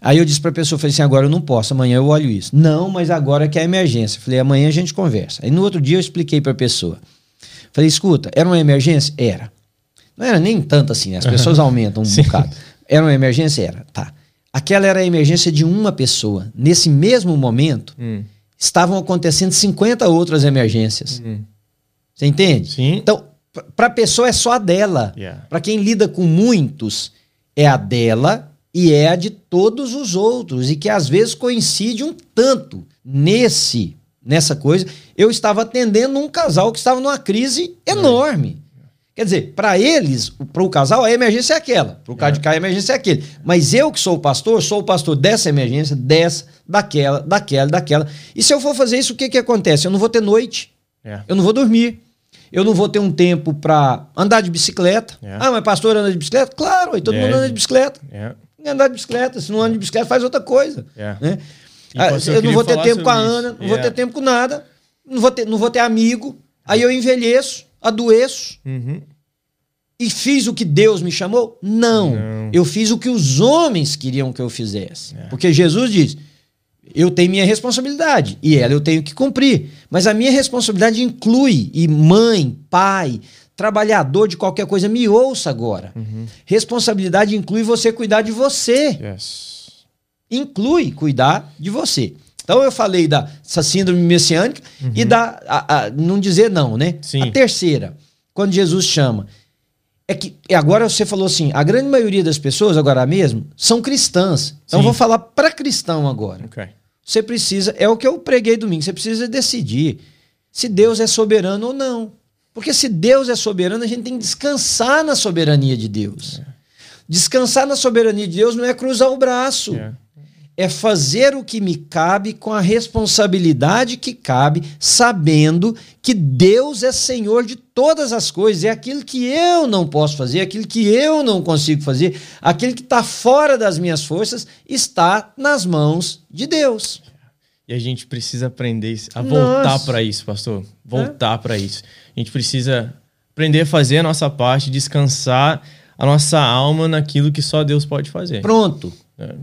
Aí eu disse para a pessoa, falei assim, agora eu não posso, amanhã eu olho isso. Não, mas agora que é emergência. Falei, amanhã a gente conversa. Aí no outro dia eu expliquei para a pessoa. Falei, escuta, era uma emergência? Era. Não era nem tanto assim, né? as pessoas aumentam um Sim. bocado. Era uma emergência? Era, tá. Aquela era a emergência de uma pessoa. Nesse mesmo momento, Hum. estavam acontecendo 50 outras emergências. Hum. Você entende? Sim. Então, para a pessoa é só a dela. Yeah. Para quem lida com muitos, é a dela e é a de todos os outros. E que às vezes coincide um tanto nesse nessa coisa. Eu estava atendendo um casal que estava numa crise enorme. Quer dizer, para eles, para o casal, a emergência é aquela. Para o cara de cá, a emergência é aquele. Mas eu que sou o pastor, sou o pastor dessa emergência, dessa, daquela, daquela, daquela. E se eu for fazer isso, o que, que acontece? Eu não vou ter noite. Yeah. Eu não vou dormir. Eu não vou ter um tempo para andar de bicicleta. É. Ah, mas pastor anda de bicicleta? Claro, aí todo É. mundo anda de bicicleta. Que andar de bicicleta. Se não anda de bicicleta, faz outra coisa. Yeah. Né? Ah, pastor, eu não vou ter tempo com a sobre Ana, isso. não vou ter tempo com nada, não vou ter, não vou ter amigo. Aí eu envelheço, adoeço Uhum. E fiz o que Deus me chamou? Não. Não. Eu fiz o que os homens queriam que eu fizesse. É. Porque Jesus diz: eu tenho minha responsabilidade e ela eu tenho que cumprir. Mas a minha responsabilidade inclui, e mãe, pai, trabalhador de qualquer coisa, me ouça agora. Uhum. Responsabilidade inclui você cuidar de você Yes. inclui cuidar de você. Então eu falei da essa síndrome messiânica e da a- a- não dizer não, né? Uhum. Sim. A terceira, quando Jesus chama, é que e agora você falou assim, a grande maioria das pessoas agora mesmo são cristãs. Então eu Sim. vou falar para cristão agora. Ok. Você precisa, é o que eu preguei domingo, você precisa decidir se Deus é soberano ou não. Porque se Deus é soberano, a gente tem que descansar na soberania de Deus. Descansar na soberania de Deus não é cruzar o braço Yeah. É fazer o que me cabe com a responsabilidade que cabe, sabendo que Deus é Senhor de todas as coisas. É aquilo que eu não posso fazer, aquilo que eu não consigo fazer, aquilo que está fora das minhas forças, está nas mãos de Deus. E a gente precisa aprender a voltar para isso, pastor. Voltar para isso. A gente precisa aprender a fazer a nossa parte, descansar a nossa alma naquilo que só Deus pode fazer. Pronto.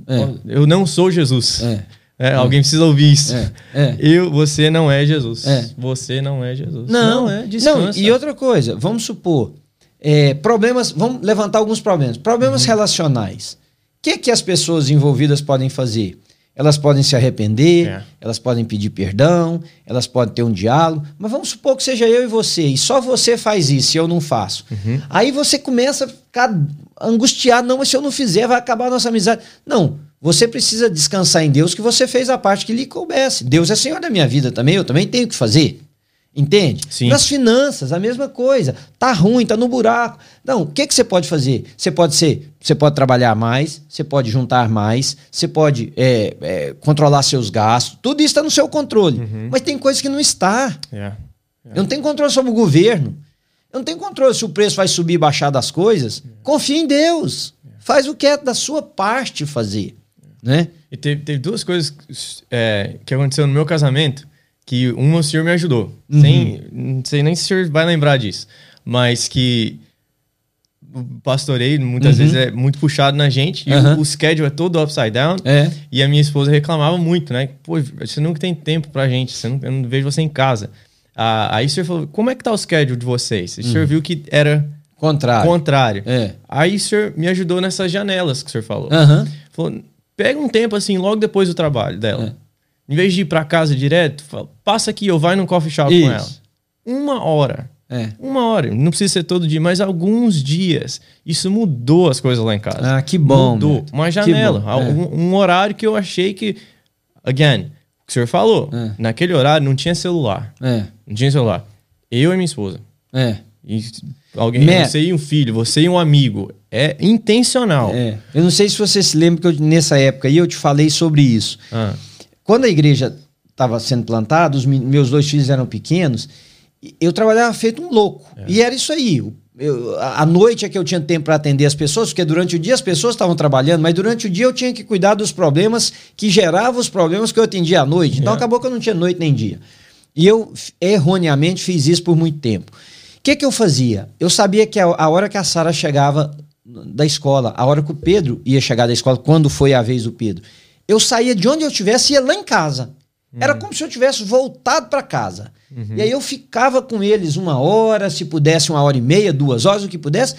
É. É. Eu não sou Jesus. É. É, Alguém precisa ouvir isso. É. Eu, você não é Jesus. Você não é Jesus. Não, é. não. E outra coisa, vamos supor, problemas, vamos levantar alguns problemas. Problemas Uhum. relacionais. O que, que as pessoas envolvidas podem fazer? Elas podem se arrepender, É. elas podem pedir perdão, elas podem ter um diálogo, mas vamos supor que seja eu e você, e só você faz isso e eu não faço. Uhum. Aí você começa a ficar angustiado, não, mas se eu não fizer, vai acabar a nossa amizade. Não, você precisa descansar em Deus que você fez a parte que lhe coubesse. Deus é Senhor da minha vida também, eu também tenho que fazer. Entende? Sim. Nas finanças, a mesma coisa. Tá ruim, tá no buraco. Não, o que, que você pode fazer? Você pode ser, você pode trabalhar mais, você pode juntar mais, você pode é, é, controlar seus gastos. Tudo isso está no seu controle. Mas tem coisas que não está. Yeah. Eu não tenho controle sobre o governo. Eu não tenho controle se o preço vai subir e baixar das coisas. Confia em Deus. Faz o que é da sua parte fazer. Né? E teve, teve duas coisas é, que aconteceu no meu casamento que uma o senhor me ajudou. Uhum. Sem, não sei nem se o senhor vai lembrar disso. Mas que pastoreio muitas Uhum. vezes é muito puxado na gente e Aham. o, o schedule é todo upside down. É. E a minha esposa reclamava muito, né? Pô, você nunca tem tempo pra gente, você não, eu não vejo você em casa. Ah, aí o senhor falou, como é que tá o schedule de vocês? O senhor viu que era Contrário. contrário. É. Aí o senhor me ajudou nessas janelas que o senhor falou. Aham. Falou, pega um tempo assim, logo depois do trabalho dela. É. Em vez de ir pra casa direto, fala, passa aqui ou vai num coffee shop com ela. Isso. Uma hora. É. Uma hora. Não precisa ser todo dia, mas alguns dias. Isso mudou as coisas lá em casa. Ah, que bom, Mudou. Neto. Uma janela. bom, é. Um, um horário que eu achei que. Again, que o senhor falou. É. Naquele horário não tinha celular. É. Não tinha celular. Eu e minha esposa. É. E alguém, você e um filho, você e um amigo. É intencional. É. Eu não sei se você se lembra que eu, nessa época aí eu te falei sobre isso. Ah, Quando a igreja estava sendo plantada, os me- meus dois filhos eram pequenos, eu trabalhava feito um louco. E era isso aí. Eu, a noite é que eu tinha tempo para atender as pessoas, porque durante o dia as pessoas estavam trabalhando, mas durante o dia eu tinha que cuidar dos problemas que geravam os problemas que eu atendia à noite. Então Yeah. acabou que eu não tinha noite nem dia. E eu erroneamente fiz isso por muito tempo. O que, que eu fazia? Eu sabia que a, a hora que a Sara chegava da escola, a hora que o Pedro ia chegar da escola, quando foi a vez do Pedro, eu saía de onde eu estivesse e ia lá em casa. Era como se eu tivesse voltado para casa. E aí eu ficava com eles uma hora, se pudesse, uma hora e meia, duas horas, o que pudesse,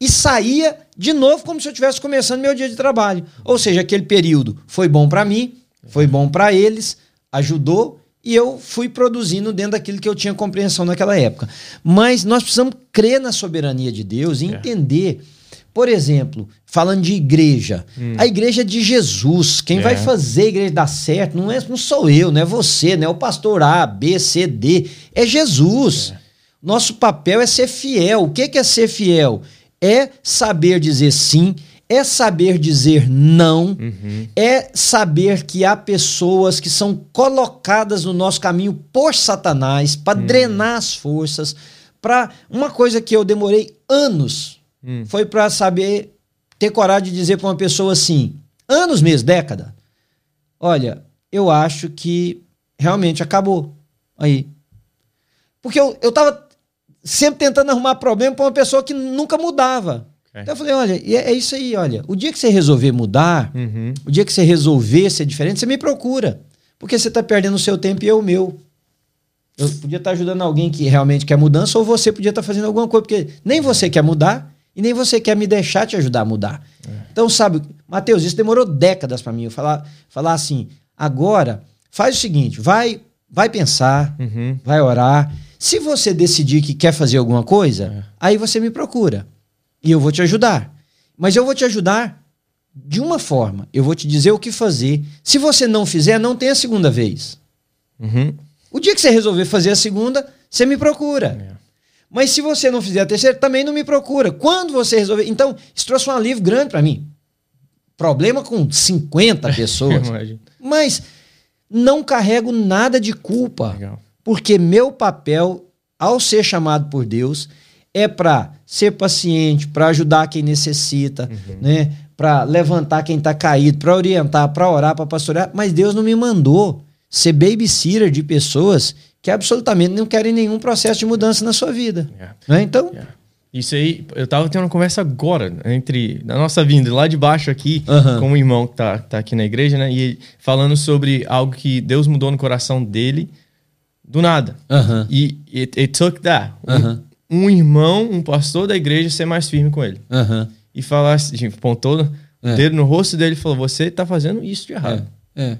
e saía de novo como se eu estivesse começando meu dia de trabalho. Ou seja, aquele período foi bom para mim, foi bom para eles, ajudou e eu fui produzindo dentro daquilo que eu tinha compreensão naquela época. Mas nós precisamos crer na soberania de Deus e É. Por exemplo, falando de igreja, a igreja é de Jesus. Quem É. vai fazer a igreja dar certo não, é, não sou eu, não é você, não é o pastor A, B, C, D. É Jesus. Nosso papel é ser fiel. O que que é ser fiel? É saber dizer sim, é saber dizer não, é saber que há pessoas que são colocadas no nosso caminho por Satanás para drenar as forças. Para uma coisa que eu demorei anos Hum. foi para saber ter coragem de dizer para uma pessoa assim, anos mesmo, década. Olha, eu acho que realmente acabou aí. Porque eu, eu tava sempre tentando arrumar problema para uma pessoa que nunca mudava. Ok. Então eu falei, olha, é, é isso aí, olha. O dia que você resolver mudar, Uhum. o dia que você resolver ser diferente, você me procura. Porque você está perdendo o seu tempo e eu o meu. Eu podia estar ajudando alguém que realmente quer mudança, ou você podia estar fazendo alguma coisa, porque nem você quer mudar e nem você quer me deixar te ajudar a mudar. Então, sabe, Mateus, isso demorou décadas para mim. Eu falar, falar assim, agora, faz o seguinte, vai, vai pensar, Uhum. vai orar. Se você decidir que quer fazer alguma coisa, aí você me procura. E eu vou te ajudar. Mas eu vou te ajudar de uma forma. Eu vou te dizer o que fazer. Se você não fizer, não tem a segunda vez. Uhum. O dia que você resolver fazer a segunda, você me procura. É. Mas se você não fizer a terceira, também não me procura. Quando você resolver. Então, isso trouxe um alívio grande para mim. Problema com 50 pessoas. Mas não carrego nada de culpa. Legal. Porque meu papel, ao ser chamado por Deus, é para ser paciente, para ajudar quem necessita, né? para levantar quem está caído, para orientar, para orar, para pastorear. Mas Deus não me mandou ser babysitter de pessoas que absolutamente não querem nenhum processo de mudança na sua vida. Yeah. Né? Então, Yeah. Isso aí, eu tava tendo uma conversa agora, entre na nossa vinda, lá de baixo aqui, Aham. com um irmão que tá, tá aqui na igreja, né? E falando sobre algo que Deus mudou no coração dele do nada. aham, E it, it took that. Um- Aham. Um, irmão, um pastor da igreja ser mais firme com ele. E falar assim, tipo, apontou o É. dedo no rosto dele e falou: Você tá fazendo isso de errado. é,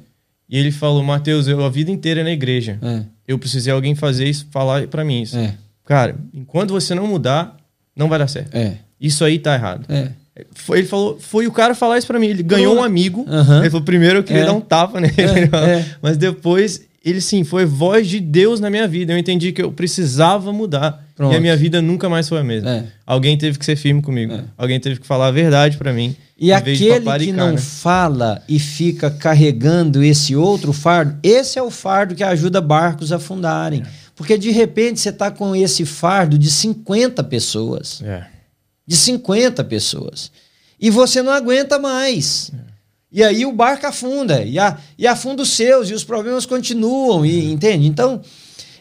E ele falou: Mateus, eu a vida inteira na igreja. é, Eu precisei alguém fazer isso, falar pra mim isso. é, Cara, enquanto você não mudar, não vai dar certo. é, Isso aí tá errado. é. Foi, ele falou, foi o cara falar isso pra mim. Ele ganhou um amigo. Aham. Ele falou, primeiro eu queria É. dar um tapa nele. É, é. Mas depois, ele sim, foi voz de Deus na minha vida. Eu entendi que eu precisava mudar. Pronto. E a minha vida nunca mais foi a mesma. É. Alguém teve que ser firme comigo. Alguém teve que falar a verdade pra mim. E aquele que não né? fala e fica carregando esse outro fardo, esse é o fardo que ajuda barcos a afundarem. É. Porque de repente você está com esse fardo de 50 pessoas. É. De 50 pessoas. E você não aguenta mais. E aí o barco afunda. E, a, e afunda os seus, e os problemas continuam. E, entende? Então,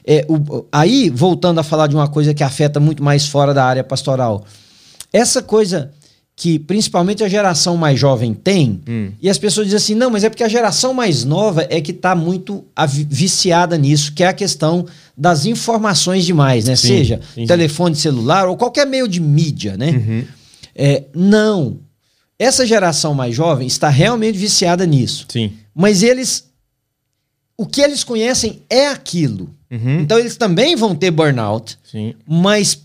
é, o- aí, voltando a falar de uma coisa que afeta muito mais fora da área pastoral. essa coisa que principalmente a geração mais jovem tem, Hum. e as pessoas dizem assim, não, mas é porque a geração mais nova é que está muito viciada nisso, que é a questão das informações demais, né? Sim, Seja sim. telefone celular ou qualquer meio de mídia, né? Uhum. É, não. Essa geração mais jovem está realmente viciada nisso. Sim. Mas eles. O que eles conhecem é aquilo. Uhum. Então eles também vão ter burnout, Sim. mas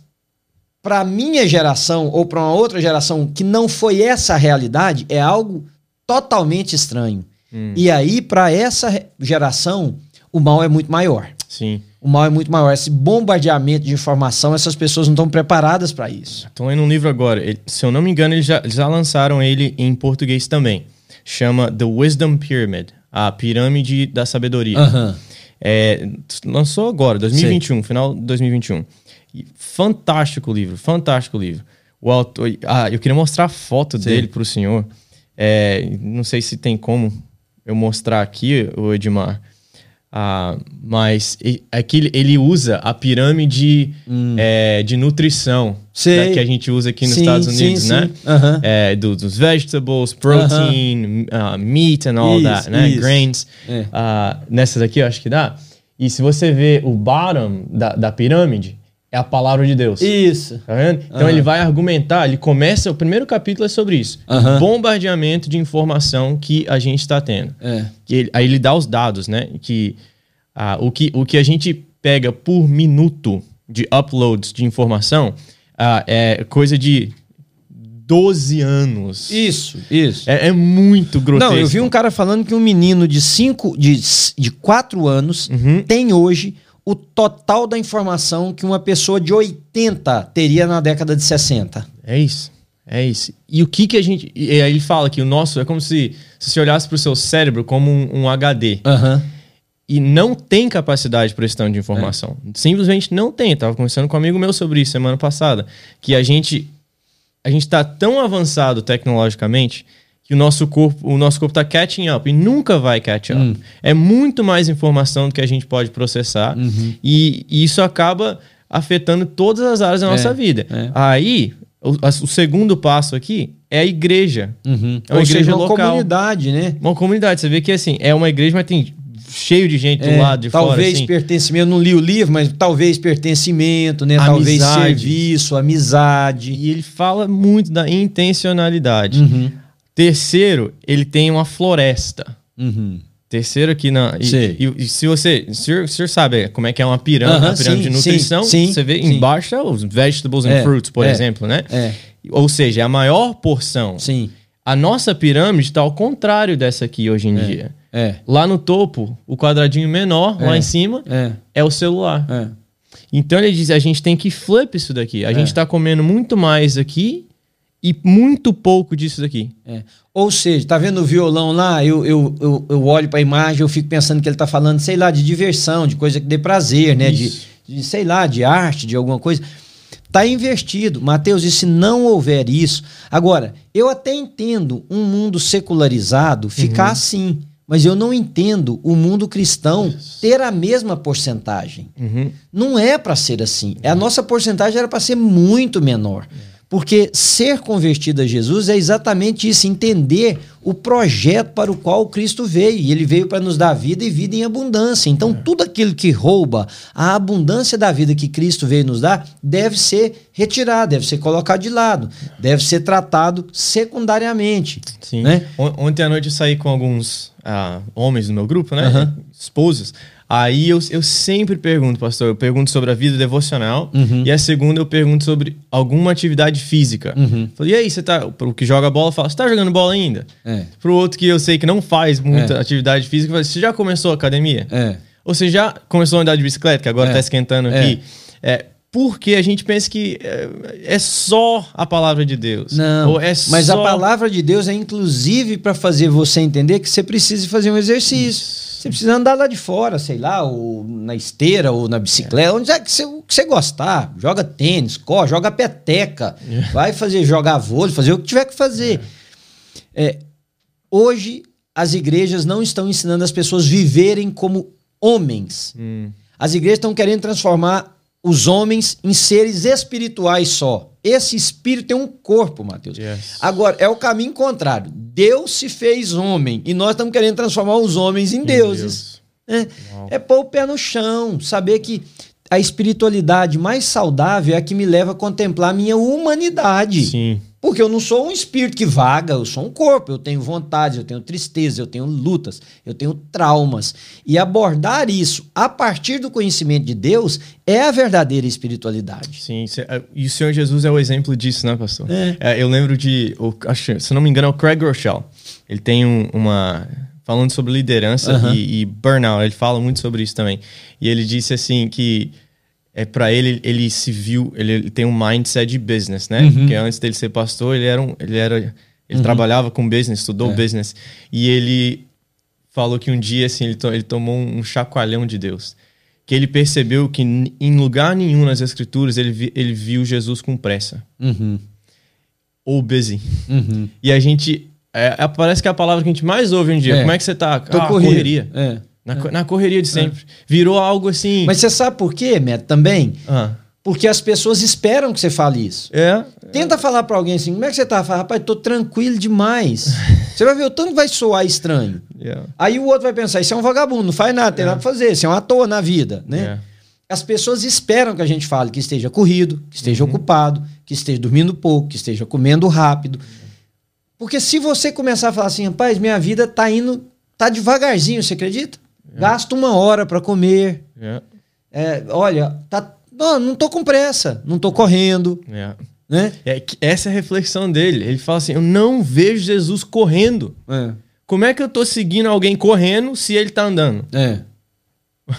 para minha geração ou para uma outra geração que não foi essa a realidade, é algo totalmente estranho. Hum. E aí, para essa geração, o mal é muito maior. Sim. O mal é muito maior. Esse bombardeamento de informação, essas pessoas não estão preparadas para isso. Tô lendo um livro agora. Ele- se eu não me engano, eles já, já lançaram ele em português também. Chama The Wisdom Pyramid a pirâmide da sabedoria. É, lançou agora, 2021, final de 2021. E fantástico livro, fantástico livro. O autor, ah, eu queria mostrar a foto Sim. dele para o senhor. É, não sei se tem como eu mostrar aqui, o Edmar. Ah, mas aqui ele- ele usa a pirâmide é, de nutrição Hum. Da- que a gente usa aqui nos Sim, Estados sim, Unidos, sim. né? Aham. É, do- dos vegetables, protein, uh, meat and all Isso, that, né? isso. Grains. É. Ah, nessas aqui eu acho que dá. E se você vê o bottom da, da pirâmide, é a palavra de Deus. Isso. Tá vendo? Então Aham. ele vai argumentar, ele começa, o primeiro capítulo é sobre isso. Aham. Bombardeamento de informação que a gente está tendo. É. Que ele- aí ele dá os dados, né? Que, ah, o que o que a gente pega por minuto de uploads de informação ah, é coisa de 12 anos. Isso, isso. É, é muito grotesco. Não, eu vi um cara falando que um menino de 5, de, de 4 anos Uhum. tem hoje o total da informação que uma pessoa de 80 teria na década de 60. É isso. É isso. E o que que a gente. E aí ele fala que o nosso é como se, se você olhasse para o seu cérebro como um, um HD. Aham. E não tem capacidade para esse tanto de informação. Simplesmente não tem. Eu tava conversando com um amigo meu sobre isso semana passada. Que a gente. A gente está tão avançado tecnologicamente que o nosso corpo o nosso corpo está catching up e nunca vai catch up. Hum. É muito mais informação do que a gente pode processar Uhum. e, e isso acaba afetando todas as áreas da nossa vida. é. Aí, o, o segundo passo aqui é a igreja. Uhum. É uma Ou seja, igreja uma local. comunidade, né? Uma comunidade. Você vê que assim, é uma igreja, mas tem cheio de gente do É, lado de fora. talvez assim. pertencimento, não li o livro, mas talvez pertencimento, né? Talvez Amizade. serviço, amizade. E ele fala muito da intencionalidade. Uhum. Terceiro, ele tem uma floresta. Uhum. Terceiro aqui na. E, e- e se você. O senhor, o senhor sabe como é que é uma pirâmide, Aham, a pirâmide sim, de nutrição? sim, você vê sim. embaixo é os vegetables and É, fruits, por é, exemplo, né? É, Ou seja, é a maior porção. sim. A nossa pirâmide está ao contrário dessa aqui hoje em dia. É, Lá no topo, o quadradinho menor, É. lá em cima, é, é o celular. é. Então ele diz: a gente tem que flip isso daqui. A É. gente tá comendo muito mais aqui e muito pouco disso daqui. É. Ou seja, tá vendo o violão lá? Eu, eu, eu, eu olho para a imagem, eu fico pensando que ele tá falando, sei lá, de diversão, de coisa que dê prazer, né? De, Isso. de, sei lá, de arte, de alguma coisa. Tá invertido. Mateus, e se não houver isso? Agora, eu até entendo um mundo secularizado ficar assim, mas eu não entendo o mundo cristão ter a mesma porcentagem. Uhum. Não é para ser assim. A nossa porcentagem era para ser muito menor. Porque ser convertido a Jesus é exatamente isso, entender o projeto para o qual Cristo veio. E ele veio para nos dar vida e vida em abundância. Então, tudo aquilo que rouba a abundância da vida que Cristo veio nos dar deve ser retirado, deve ser colocado de lado, deve ser tratado secundariamente. Sim. Né? On- Ontem à noite eu saí com alguns ah, homens do meu grupo, né? Aham. Esposos. Aí eu, eu sempre pergunto, pastor, eu pergunto sobre a vida devocional Uhum. e a segunda eu pergunto sobre alguma atividade física. Uhum. E aí, você tá. Pro que joga bola, fala, você tá jogando bola ainda? É. Pro outro que eu sei que não faz muita É. atividade física, eu falo, você já começou a academia? É. Ou você já começou a andar de bicicleta, que agora É. tá esquentando É. aqui? É, porque a gente pensa que é, é só a palavra de Deus. Não, é mas só... a palavra de Deus é inclusive para fazer você entender que você precisa fazer um exercício. Você precisa andar lá de fora, sei lá, ou na esteira, ou na bicicleta, onde é que você, que você gostar. Joga tênis, corre, joga peteca, vai fazer jogar vôlei, fazer o que tiver que fazer. É, hoje, as igrejas não estão ensinando as pessoas viverem como homens. Hum, As igrejas estão querendo transformar os homens em seres espirituais só. Esse espírito tem um corpo, Mateus. Yes. Agora, é o caminho contrário. Deus se fez homem e nós estamos querendo transformar os homens em, deuses. Deus. É, é pôr o pé no chão, saber que a espiritualidade mais saudável é a que me leva a contemplar a minha humanidade. Sim. Porque eu não sou um espírito que vaga, eu sou um corpo, eu tenho vontades, eu tenho tristeza, eu tenho lutas, eu tenho traumas. E abordar isso a partir do conhecimento de Deus é a verdadeira espiritualidade. Sim, é, e o Senhor Jesus é o exemplo disso, né, pastor? É. É, eu lembro de, se não me engano, é o Craig Rochelle. Ele tem um- uma. Falando sobre liderança e, e burnout, ele fala muito sobre isso também. E ele disse assim que é para ele, ele se viu, ele, ele tem um mindset de business, né? Uhum. Porque antes dele ser pastor, ele era um, ele era ele trabalhava com business, estudou É. business. E ele falou que um dia assim, ele, to- ele tomou um chacoalhão de Deus. Que ele percebeu que em lugar nenhum nas escrituras ele, vi- ele viu Jesus com pressa Uhum, ou busy. uhum. E a gente. É, é- parece que é a palavra que a gente mais ouve em dia. É. Como é que você tá? Tô ah, corrido. correria. É. Na, co- na correria de sempre. Virou algo assim. Mas você sabe por quê, Neto, também? Ah, Porque as pessoas esperam que você fale isso. é. Tenta falar pra alguém assim, como é que você tá? Fala, rapaz, tô tranquilo demais. você vai ver o tanto que vai soar estranho. yeah, Aí o outro vai pensar, isso é um vagabundo, não faz nada, tem nada pra fazer, isso é um ator na vida, né? yeah. As pessoas esperam que a gente fale que esteja corrido, que esteja Uhum. ocupado, que esteja dormindo pouco, que esteja comendo rápido. Porque se você começar a falar assim, rapaz, minha vida tá indo, tá devagarzinho, você acredita? É. Gasto uma hora pra comer. yeah, É, olha, tá, não, não tô com pressa, não tô correndo, yeah. né? É essa é a reflexão dele. Ele fala assim: Eu não vejo Jesus correndo. É, Como é que eu tô seguindo alguém correndo se ele tá andando? é,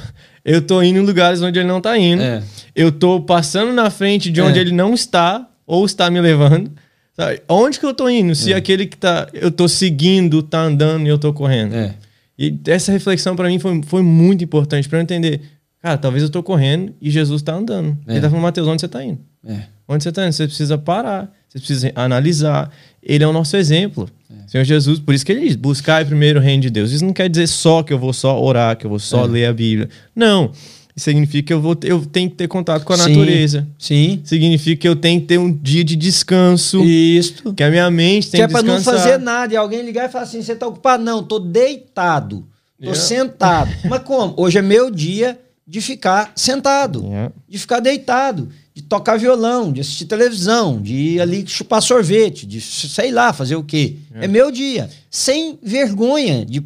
Eu tô indo em lugares onde ele não tá indo. é. Eu tô passando na frente de onde É. ele não está ou está me levando. Sabe? Onde que eu tô indo? Se aquele que tá eu tô seguindo tá andando e eu tô correndo. é. E essa reflexão pra mim foi, foi muito importante pra eu entender. Cara, talvez eu tô correndo e Jesus tá andando. É. Ele tá falando, Mateus, onde você tá indo? é. Onde você tá indo? Você precisa parar. Você precisa analisar. Ele é o nosso exemplo. Senhor Jesus, por isso que ele diz, buscar primeiro o reino de Deus. Isso não quer dizer só que eu vou só orar, que eu vou só É. ler a Bíblia. Não. Isso significa que eu, vou, eu tenho que ter contato com a Sim. natureza. Sim. Significa que eu tenho que ter um dia de descanso. Isto. Que a minha mente tem Que que, é pra não fazer nada. E alguém ligar e falar assim: você tá ocupado? Não, tô deitado. Tô Yeah. sentado. Mas como? Hoje é meu dia de ficar sentado, Yeah. de ficar deitado, de tocar violão, de assistir televisão, de ir ali chupar sorvete, de sei lá, fazer o quê. É, meu dia. Sem vergonha de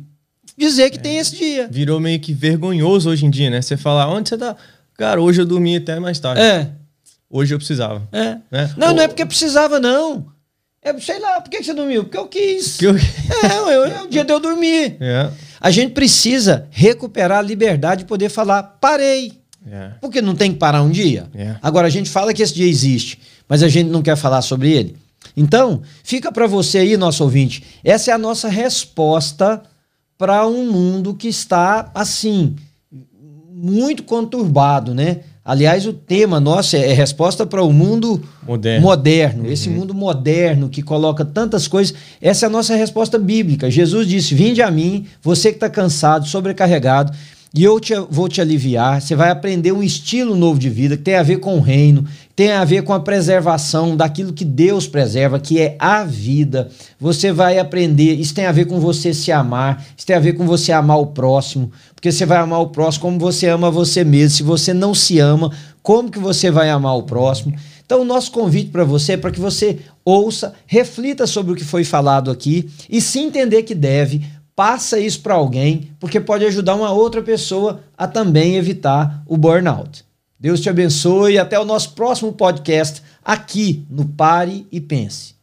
dizer que tem esse dia. Virou meio que vergonhoso hoje em dia, né? Você falar, onde você tá? Cara, hoje eu dormi até mais tarde. É, Hoje eu precisava. é. Né? Não, Ou- não é porque precisava, não. É, sei lá, por que que você dormiu? Porque eu quis. Que eu... É, eu- é o dia de eu dormir. É. A gente precisa recuperar a liberdade de poder falar, parei. É. Porque não tem que parar um dia. É. Agora, a gente fala que esse dia existe, mas a gente não quer falar sobre ele. Então, fica para você aí, nosso ouvinte. Essa é a nossa resposta para um mundo que está, assim, muito conturbado, né? Aliás, o tema nosso é, é resposta para o mundo Moderno. moderno, esse mundo moderno que coloca tantas coisas. Essa é a nossa resposta bíblica. Jesus disse: Vinde a mim, você que está cansado, sobrecarregado, e eu te- vou te aliviar. Você vai aprender um estilo novo de vida que tem a ver com o reino, tem a ver com a preservação daquilo que Deus preserva, que é a vida. Você vai aprender, isso tem a ver com você se amar, isso tem a ver com você amar o próximo, porque você vai amar o próximo como você ama você mesmo. Se você não se ama, como que você vai amar o próximo? Então, o nosso convite para você é para que você ouça, reflita sobre o que foi falado aqui e se entender que deve, passa isso para alguém, porque pode ajudar uma outra pessoa a também evitar o burnout. Deus te abençoe e até o nosso próximo podcast aqui no Pare e Pense.